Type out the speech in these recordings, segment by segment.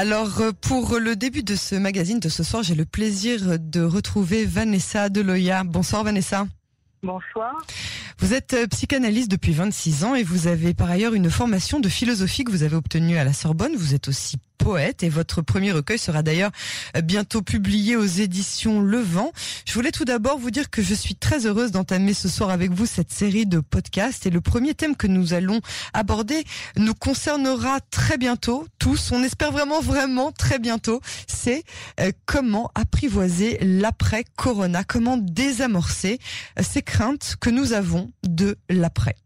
Alors, euh, pour le début de ce magazine de ce soir, j'ai le plaisir de retrouver Vanessa Deloya. Bonsoir Vanessa. Bonsoir. Vous êtes euh, psychanalyste depuis 26 ans et vous avez par ailleurs une formation de philosophie que vous avez obtenue à la Sorbonne. Vous êtes aussi poète et votre premier recueil sera d'ailleurs euh, bientôt publié aux éditions Le Vent. Je voulais tout d'abord vous dire que je suis très heureuse d'entamer ce soir avec vous cette série de podcasts et le premier thème que nous allons aborder nous concernera très bientôt tous. On espère vraiment vraiment très bientôt. C'est euh, comment apprivoiser l'après Corona, comment désamorcer ces craintes que nous avons de l'après.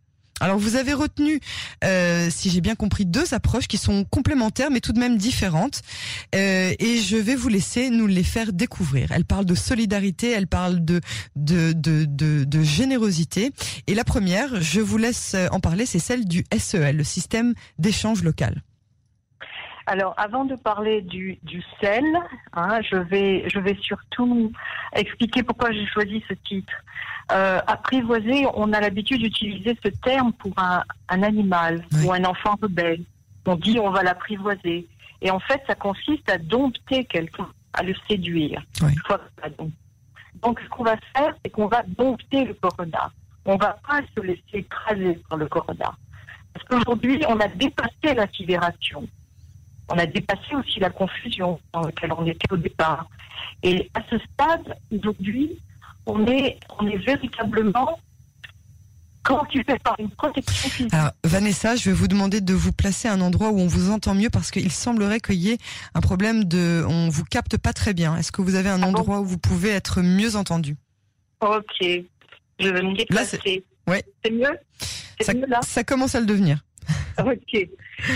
Alors vous avez retenu, euh, si j'ai bien compris, deux approches qui sont complémentaires mais tout de même différentes. Euh, et je vais vous laisser nous les faire découvrir. Elle parle de solidarité, elle parle de de, de, de, de générosité. Et la première, je vous laisse en parler, c'est celle du SEL, le système d'échange local. Alors, avant de parler du, du sel, hein, je vais je vais surtout expliquer pourquoi j'ai choisi ce titre. Euh, apprivoiser, on a l'habitude d'utiliser ce terme pour un, un animal ou un enfant rebelle. On dit on va l'apprivoiser. Et en fait, ça consiste à dompter quelqu'un, à le séduire. Donc, ce qu'on va faire, c'est qu'on va dompter le corona. On va pas se laisser écraser par le corona. Parce qu'aujourd'hui, on a dépassé la sidération on a dépassé aussi la confusion dans laquelle on était au départ. Et à ce stade, aujourd'hui, on est, on est véritablement quand tu fais par une protection physique. Alors, Vanessa, je vais vous demander de vous placer à un endroit où on vous entend mieux parce qu'il semblerait qu'il y ait un problème de, on vous capte pas très bien. Est-ce que vous avez un ah endroit où vous pouvez être mieux entendu? Ok, je vais me déplacer. Ouais. C'est mieux? Ça, mieux là? Ça commence à le devenir. Ok.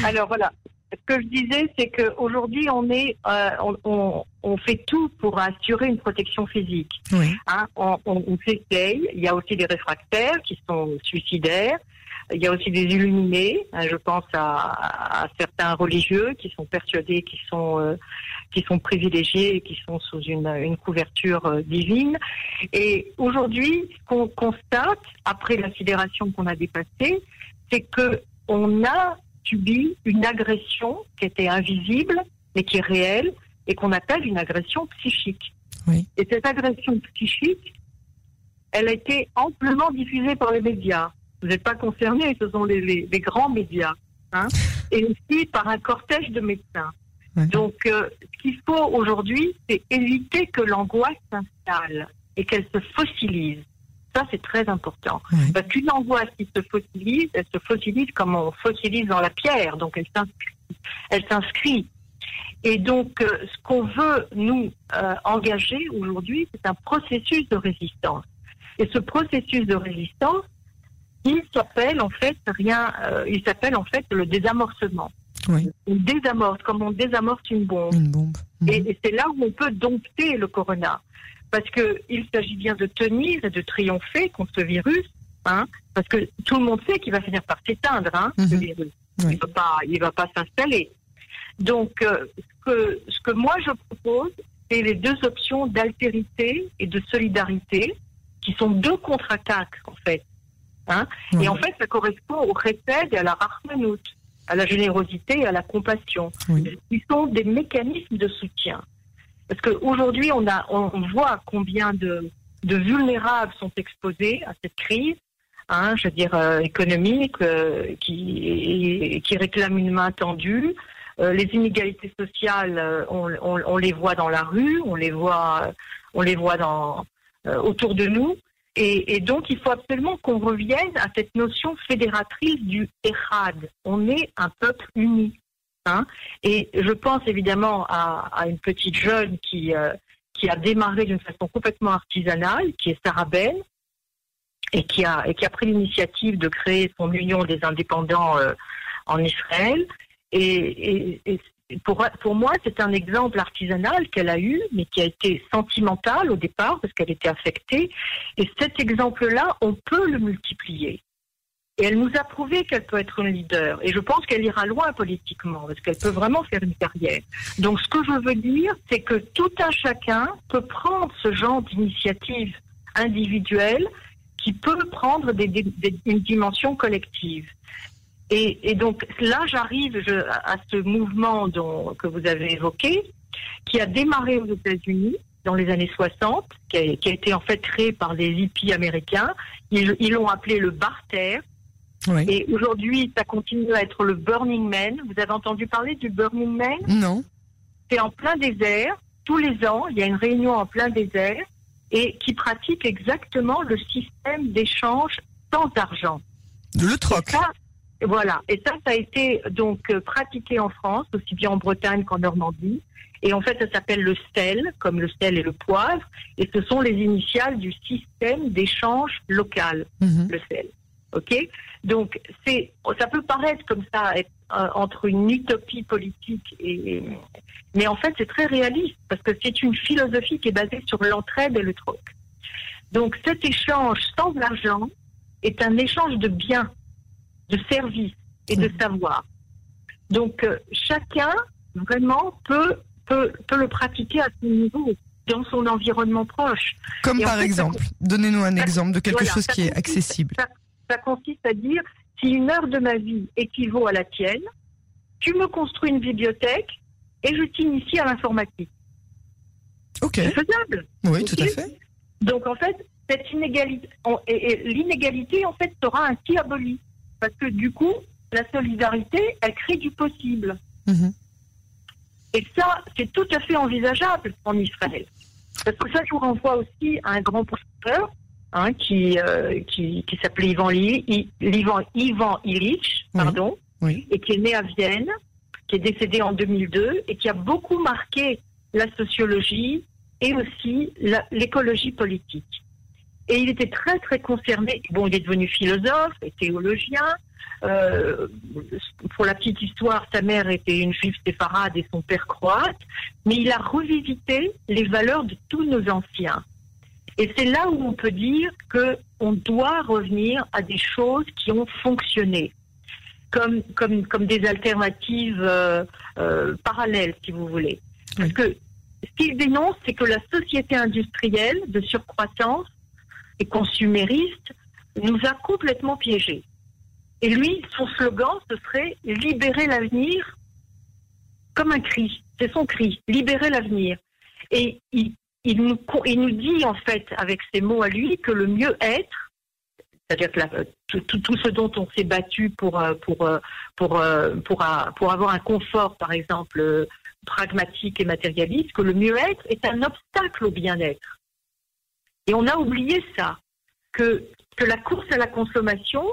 Alors voilà, ce que je disais, c'est qu'aujourd'hui, on est, euh, on, on, fait tout pour assurer une protection physique. Oui. Hein, on, on, on s'essaye. Il y a aussi des réfractaires qui sont suicidaires. Il y a aussi des illuminés. Hein, je pense à, à, certains religieux qui sont persuadés qu'ils sont euh, qui sont privilégiés et qui sont sous une, une couverture euh, divine. Et aujourd'hui, ce qu'on constate après la sidération qu'on a dépassée, c'est que on a subi une agression qui était invisible, mais qui est réelle, et qu'on appelle une agression psychique. Oui. Et cette agression psychique, elle a été amplement diffusée par les médias. Vous n'êtes pas concernés, ce sont les, les, les grands médias. Hein, et aussi par un cortège de médecins. Oui. Donc, euh, ce qu'il faut aujourd'hui, c'est éviter que l'angoisse s'installe et qu'elle se fossilise. Ça, c'est très important. Oui. Parce qu'une angoisse qui se fossilise, elle se fossilise comme on fossilise dans la pierre. Donc, elle s'inscrit. Elle s'inscrit. Et donc, euh, ce qu'on veut, nous, euh, engager aujourd'hui, c'est un processus de résistance. Et ce processus de résistance, il s'appelle en fait rien, euh, il s'appelle en fait le désamorcement. Oui. On désamorce, comme on désamorce une bombe. Une bombe. Mmh. Et, et c'est là où on peut dompter le corona parce qu'il s'agit bien de tenir et de triompher contre ce virus, hein, parce que tout le monde sait qu'il va finir par s'éteindre, hein, Mhm. ce virus. Oui. Il va pas, il va pas s'installer. Donc, euh, ce, que, ce que moi je propose, c'est les deux options d'altérité et de solidarité, qui sont deux contre-attaques en fait. Hein. Oui. Et en fait, ça correspond au recède et à la rachmanout, à la générosité et à la compassion, Oui. qui sont des mécanismes de soutien. Parce qu'aujourd'hui, on, on voit combien de, vulnérables sont exposés à cette crise, hein, je veux dire, euh, économique, euh, qui, réclame une main tendue. Euh, les inégalités sociales, on, les voit dans la rue, on les voit, on les voit dans, autour de nous. Et, et, donc, il faut absolument qu'on revienne à cette notion fédératrice du Ehad. On est un peuple uni. Hein et je pense évidemment à, une petite jeune qui, euh, qui a démarré d'une façon complètement artisanale, qui est Sarah Ben, et qui a, et qui a pris l'initiative de créer son Union des indépendants euh, en Israël. Et, et, et pour, pour moi, c'est un exemple artisanal qu'elle a eu, mais qui a été sentimental au départ, parce qu'elle était affectée. Et cet exemple-là, on peut le multiplier. Et elle nous a prouvé qu'elle peut être une leader. Et je pense qu'elle ira loin politiquement, parce qu'elle peut vraiment faire une carrière. Donc ce que je veux dire, c'est que tout un chacun peut prendre ce genre d'initiative individuelle qui peut prendre une dimension collective. Et, donc là, j'arrive à ce mouvement que vous avez évoqué, qui a démarré aux États-Unis dans les années 60, qui a, été en fait créé par des hippies américains. Ils l'ont appelé le barter. Et aujourd'hui, ça continue à être le Burning Man. Vous avez entendu parler du Burning Man? Non. C'est en plein désert. Tous les ans, il y a une réunion en plein désert et qui pratique exactement le système d'échange sans argent. Le troc. voilà. Et ça, ça a été donc euh, pratiqué en France, aussi bien en Bretagne qu'en Normandie. Et en fait, ça s'appelle le sel, comme le sel et le poivre. Et ce sont les initiales du système d'échange local, mhm. le sel. OK Donc, c'est, ça peut paraître comme ça, être, euh, entre une utopie politique et, mais en fait, c'est très réaliste parce que c'est une philosophie qui est basée sur l'entraide et le troc. Donc, cet échange sans argent est un échange de biens, de services et de savoir. Donc, euh, chacun vraiment peut, peut, peut le pratiquer à son niveau dans son environnement proche. Comme par exemple, donnez-nous un exemple de quelque chose qui est accessible. ça, consiste à dire, si une heure de ma vie équivaut à la tienne, tu me construis une bibliothèque et je t'initie à l'informatique. Ok. C'est faisable. Oui, tout à fait. Donc en fait, cette inégalité, et, l'inégalité en fait sera ainsi abolie. Parce que du coup, la solidarité, elle crée du possible. Mhm. Et ça, c'est tout à fait envisageable en Israël. Parce que ça, je vous renvoie aussi à un grand professeur hein, qui, euh, qui, qui s'appelait Ivan, Ivan, Ivan Illich, pardon, et qui est né à Vienne, qui est décédé en 2002 et qui a beaucoup marqué la sociologie et aussi l'écologie politique. Et il était très très concerné. Bon, il est devenu philosophe et théologien. Euh, pour la petite histoire, sa mère était une juive séfarade et son père croate, mais il a revisité les valeurs de tous nos anciens. Et c'est là où on peut dire que on doit revenir à des choses qui ont fonctionné comme, comme, comme des alternatives euh, euh, parallèles, si vous voulez. Parce que ce qu'il dénonce, c'est que la société industrielle de surcroissance et consumériste nous a complètement piégés. Et lui, son slogan, ce serait libérer l'avenir comme un cri. C'est son cri, libérer l'avenir. Et il, il, nous, dit, en fait, avec ces mots à lui, que le mieux-être, c'est-à-dire que tout, ce dont on s'est battu pour, euh, euh, euh, avoir un confort, par exemple, pragmatique et matérialiste, que le mieux-être est un obstacle au bien-être. Et on a oublié ça, que la course à la consommation,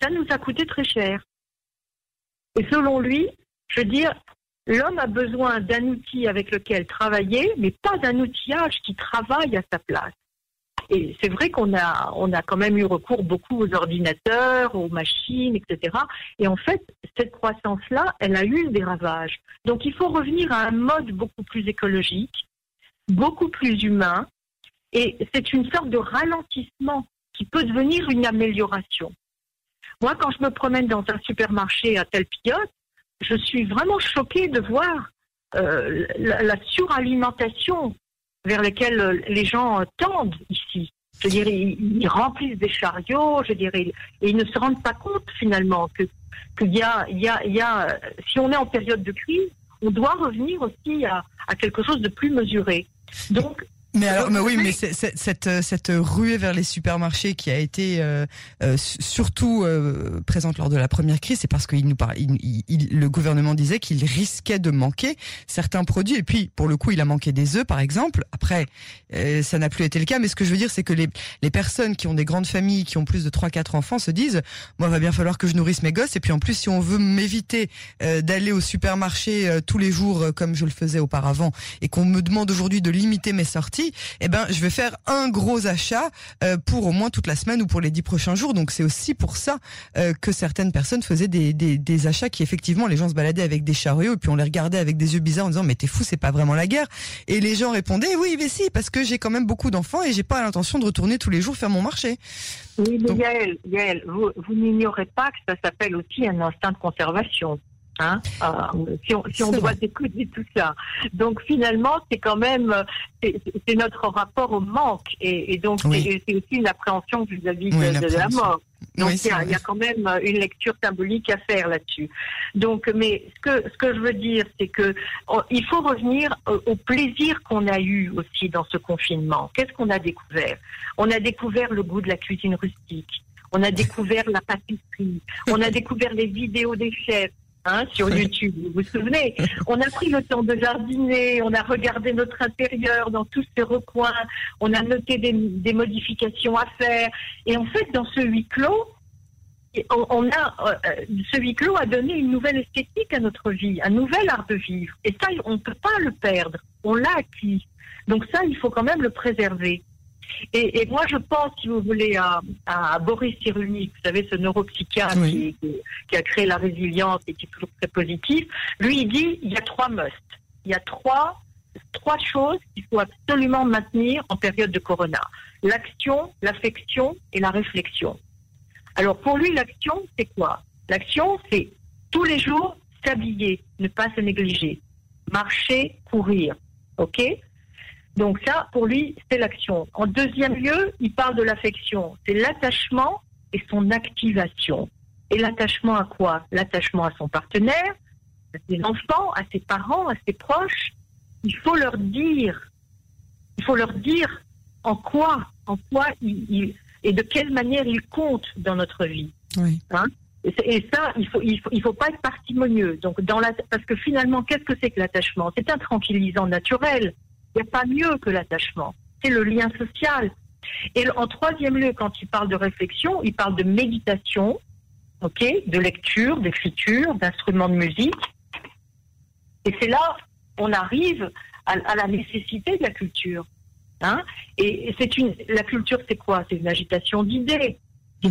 ça nous a coûté très cher. Et selon lui, je veux dire, l'homme a besoin d'un outil avec lequel travailler, mais pas d'un outillage qui travaille à sa place. Et c'est vrai qu'on a, on a quand même eu recours beaucoup aux ordinateurs, aux machines, etc. Et en fait, cette croissance-là, elle a eu des ravages. Donc il faut revenir à un mode beaucoup plus écologique, beaucoup plus humain. Et c'est une sorte de ralentissement qui peut devenir une amélioration. Moi, quand je me promène dans un supermarché à Telpiot, je suis vraiment choquée de voir euh, la, suralimentation vers lesquels euh, les gens tendent ici. Je dirais, ils, remplissent des chariots, je dirais, et ils ne se rendent pas compte finalement que qu'il y a, il y a, il y a, si on est en période de crise, on doit revenir aussi à, à quelque chose de plus mesuré. Donc, mais alors, mais oui, mais cette, euh, cette ruée vers les supermarchés qui a été euh, euh, surtout présente lors de la première crise, c'est parce qu'il nous il, le gouvernement disait qu'il risquait de manquer certains produits. Et puis, pour le coup, il a manqué des œufs, par exemple. Après, ça n'a plus été le cas. Mais ce que je veux dire, c'est que les, les personnes qui ont des grandes familles, qui ont plus de 3-4 enfants, se disent, moi, va bien falloir que je nourrisse mes gosses. Et puis, en plus, si on veut m'éviter d'aller au supermarché tous les jours comme je le faisais auparavant, et qu'on me demande aujourd'hui de limiter mes sorties eh ben, je vais faire un gros achat euh, pour au moins toute la semaine ou pour les dix prochains jours. Donc c'est aussi pour ça euh, que certaines personnes faisaient des, des, des, achats qui effectivement les gens se baladaient avec des chariots et puis on les regardait avec des yeux bizarres en disant mais t'es fou, c'est pas vraiment la guerre. Et les gens répondaient oui mais si parce que j'ai quand même beaucoup d'enfants et j'ai pas l'intention de retourner tous les jours faire mon marché. Oui mais Yael, Yael, vous, vous n'ignorez pas que ça s'appelle aussi un instinct de conservation. Hein euh, si on, si on doit écouter tout ça. Donc finalement, c'est quand même c'est notre rapport au manque et, et donc c'est aussi une appréhension vis-à-vis de, la mort. Donc il, y a, il, y a, quand même une lecture symbolique à faire là-dessus. Donc, mais ce que ce que je veux dire, c'est que oh, il faut revenir au, au plaisir qu'on a eu aussi dans ce confinement. Qu'est-ce qu'on a découvert? On a découvert le goût de la cuisine rustique. On a découvert la pâtisserie. On a découvert les vidéos des chefs. Hein, sur YouTube, vous vous souvenez? On a pris le temps de jardiner, on a regardé notre intérieur dans tous ces recoins, on a noté des, des modifications à faire. Et en fait, dans ce huis clos, on a euh, ce huis clos a donné une nouvelle esthétique à notre vie, un nouvel art de vivre. Et ça, on ne peut pas le perdre. On l'a acquis. Donc ça, il faut quand même le préserver. Et, et, moi, je pense, si vous voulez, à, à Boris Cyrulnik, vous savez, ce neuropsychiatre oui. qui, qui, a créé la résilience et qui est toujours très positif. Lui, il dit il y a trois musts. Il y a trois, trois choses qu'il faut absolument maintenir en période de corona l'action, l'affection et la réflexion. Alors, pour lui, l'action, c'est quoi? L'action, c'est tous les jours s'habiller, ne pas se négliger, marcher, courir. OK? Donc ça, pour lui, c'est l'action. En deuxième lieu, il parle de l'affection. C'est l'attachement et son activation. Et l'attachement à quoi? L'attachement à son partenaire, à ses enfants, à ses parents, à ses proches. Il faut leur dire, il faut leur dire en quoi, en quoi ils, et de quelle manière ils comptent dans notre vie. Oui. Hein? Et ça, il faut, il faut, il faut pas être parcimonieux. Donc, dans la, parce que finalement, qu'est-ce que c'est que l'attachement? C'est un tranquillisant naturel. Il n'y a pas mieux que l'attachement. C'est le lien social. Et en troisième lieu, quand il parle de réflexion, il parle de méditation, ok, de lecture, d'écriture, d'instruments de musique. Et c'est là on arrive à, à, la nécessité de la culture. Hein et c'est une, la culture, c'est quoi? C'est une agitation d'idées. C'est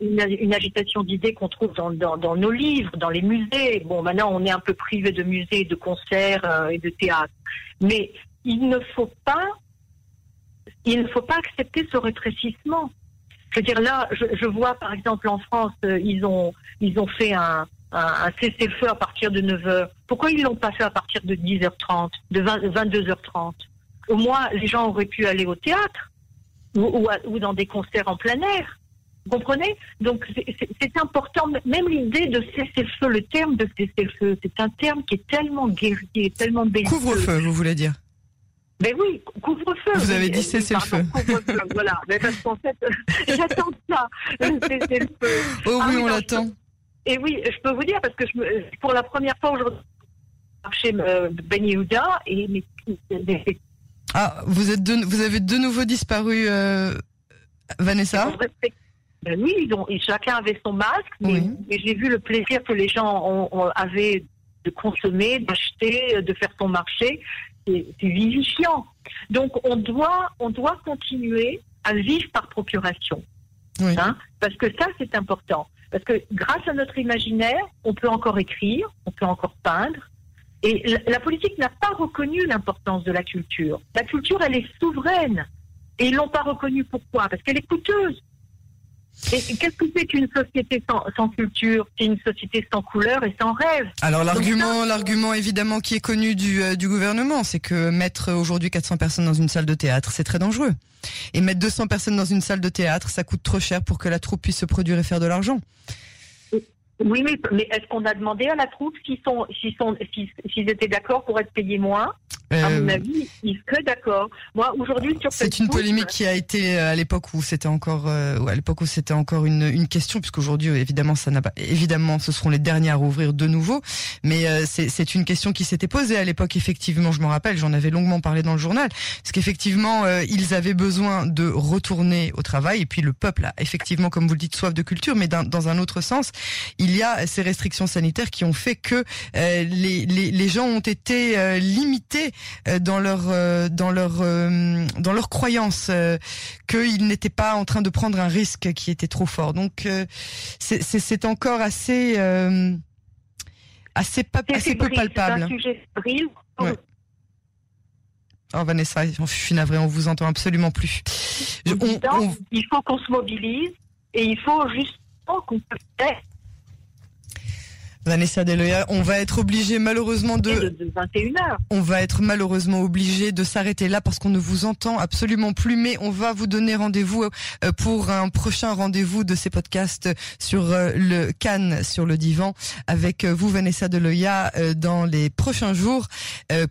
une, agitation d'idées qu'on trouve dans, nos livres, dans les musées. Bon, maintenant, on est un peu privé de musées, de concerts euh, et de théâtre. Mais il ne faut pas, il ne faut pas accepter ce rétrécissement. Je veux dire, là, je, vois par exemple en France, euh, ils ont, ils ont fait un, un, un cessez-le-feu à partir de 9h. Pourquoi ils l'ont pas fait à partir de 10h30, de 20, 22h30 Au moins, les gens auraient pu aller au théâtre ou, ou dans des concerts en plein air. Vous comprenez Donc c'est important, même l'idée de cessez-le-feu, le terme de cessez-le-feu, c'est un terme qui est tellement guerrier, tellement belliqueux. Couvre-feu, vous voulez dire? Mais oui, couvre-feu. Vous avez dit cessez le feu. voilà, mais parce qu'en fait, j'attends ça, cessez le feu. Oh ah, oui, on l'attend. Et oui, je peux vous dire, parce que je me, pour la première fois aujourd'hui, marché euh, Ben Yehuda, et mes, mes, Ah, vous, êtes de, vous avez de nouveau disparu, euh, Vanessa? Ben oui, ils ont, chacun avait son masque, mais, oui. mais j'ai vu le plaisir que les gens ont, ont, avaient de consommer, d'acheter, de faire son marché c'est vivifiant. Donc on doit, on doit continuer à vivre par procuration. Oui. Hein, parce que ça, c'est important. Parce que grâce à notre imaginaire, on peut encore écrire, on peut encore peindre. Et la, la politique n'a pas reconnu l'importance de la culture. La culture, elle est souveraine. Et ils l'ont pas reconnue. Pourquoi? Parce qu'elle est coûteuse. Et qu'est-ce que c'est qu'une société sans, sans culture C'est une société sans couleur et sans rêve? Alors l'argument, l'argument évidemment qui est connu du, euh, du gouvernement, c'est que mettre aujourd'hui 400 personnes dans une salle de théâtre, c'est très dangereux. Et mettre 200 personnes dans une salle de théâtre, ça coûte trop cher pour que la troupe puisse se produire et faire de l'argent. Oui, mais, mais est-ce qu'on a demandé à la troupe s'ils sont, s'ils sont, s'ils étaient d'accord pour être payés moins? Euh, À mon avis, ils seraient d'accord. Moi, aujourd'hui, sur c'est une polémique qui a été euh, à l'époque où c'était encore, euh, à l'époque où c'était encore une, une question, puisqu'aujourd'hui, évidemment, ça n'a pas, évidemment, ce seront les derniers à rouvrir de nouveau. Mais euh, c'est, une question qui s'était posée à l'époque. Effectivement, je m'en rappelle, j'en avais longuement parlé dans le journal, parce qu'effectivement, euh, ils avaient besoin de retourner au travail, et puis le peuple a effectivement, comme vous le dites, soif de culture, mais dans un autre sens il y a ces restrictions sanitaires qui ont fait que euh, les, les, les, gens ont été euh, limités euh, dans leur dans leur dans leur croyance qu'ils n'étaient pas en train de prendre un risque qui était trop fort. Donc c'est encore assez assez, assez peu palpable. Ouais. Oh Vanessa, je suis navrée, on vous entend absolument plus. Je, on, on... Il faut qu'on se mobilise et il faut justement qu'on Vanessa Deloya, on va être obligé malheureusement de, de, 21h. On va être malheureusement obligé de s'arrêter là parce qu'on ne vous entend absolument plus, mais on va vous donner rendez-vous euh, pour un prochain rendez-vous de ces podcasts sur euh, le Cannes sur le divan avec euh, vous Vanessa Deloya dans les prochains jours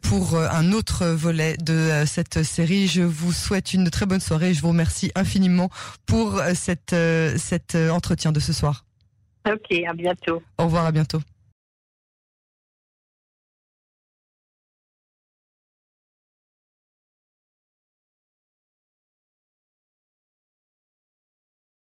pour un autre volet de cette série. Je vous souhaite une très bonne soirée. Je vous remercie infiniment pour cette, cet entretien de ce soir. Ok, à bientôt. Au revoir, à bientôt.